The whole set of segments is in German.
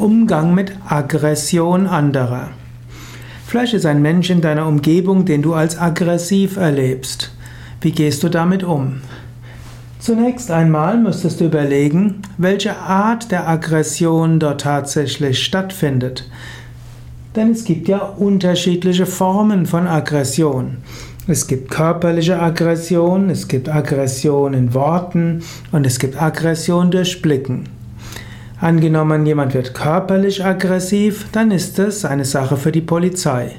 Umgang mit Aggression anderer. Vielleicht ist ein Mensch in deiner Umgebung, den du als aggressiv erlebst. Wie gehst du damit um? Zunächst einmal müsstest du überlegen, welche Art der Aggression dort tatsächlich stattfindet. Denn es gibt ja unterschiedliche Formen von Aggression. Es gibt körperliche Aggression, es gibt Aggression in Worten und es gibt Aggression durch Blicken. Angenommen, jemand wird körperlich aggressiv, dann ist es eine Sache für die Polizei.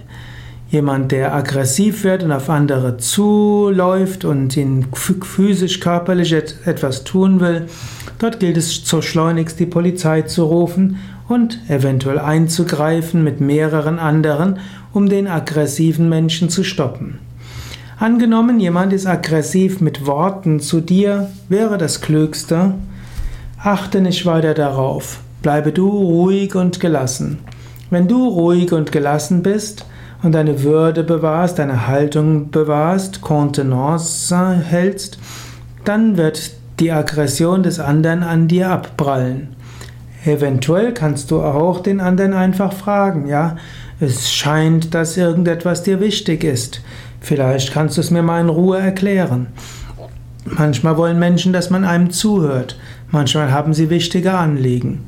Jemand, der aggressiv wird und auf andere zuläuft und ihn physisch, körperlich etwas tun will, dort gilt es so schleunigst die Polizei zu rufen und eventuell einzugreifen mit mehreren anderen, um den aggressiven Menschen zu stoppen. Angenommen, jemand ist aggressiv mit Worten zu dir, wäre das Klügste, Achte nicht weiter darauf. Bleibe du ruhig und gelassen. Wenn du ruhig und gelassen bist und deine Würde bewahrst, deine Haltung bewahrst, Kontenance hältst, dann wird die Aggression des anderen an dir abprallen. Eventuell kannst du auch den anderen einfach fragen, ja, es scheint, dass irgendetwas dir wichtig ist. Vielleicht kannst du es mir mal in Ruhe erklären. Manchmal wollen Menschen, dass man einem zuhört. Manchmal haben sie wichtige Anliegen.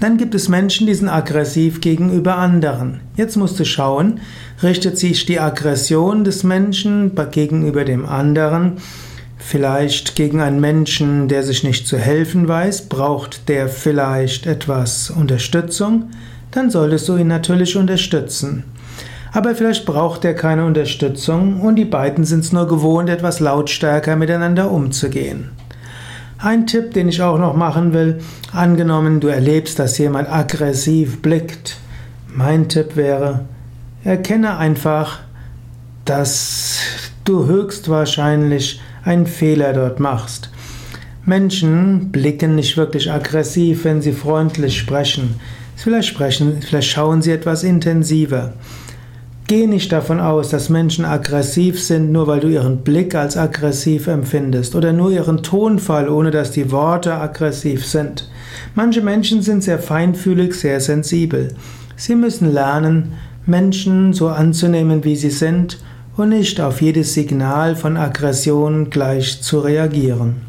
Dann gibt es Menschen, die sind aggressiv gegenüber anderen. Jetzt musst du schauen, richtet sich die Aggression des Menschen gegenüber dem anderen vielleicht gegen einen Menschen, der sich nicht zu helfen weiß, braucht der vielleicht etwas Unterstützung, dann solltest du ihn natürlich unterstützen. Aber vielleicht braucht er keine Unterstützung und die beiden sind es nur gewohnt, etwas lautstärker miteinander umzugehen. Ein Tipp, den ich auch noch machen will, angenommen du erlebst, dass jemand aggressiv blickt. Mein Tipp wäre, erkenne einfach, dass du höchstwahrscheinlich einen Fehler dort machst. Menschen blicken nicht wirklich aggressiv, wenn sie freundlich sprechen. Vielleicht sprechen, vielleicht schauen sie etwas intensiver. Geh nicht davon aus, dass Menschen aggressiv sind, nur weil du ihren Blick als aggressiv empfindest oder nur ihren Tonfall, ohne dass die Worte aggressiv sind. Manche Menschen sind sehr feinfühlig, sehr sensibel. Sie müssen lernen, Menschen so anzunehmen, wie sie sind und nicht auf jedes Signal von Aggression gleich zu reagieren.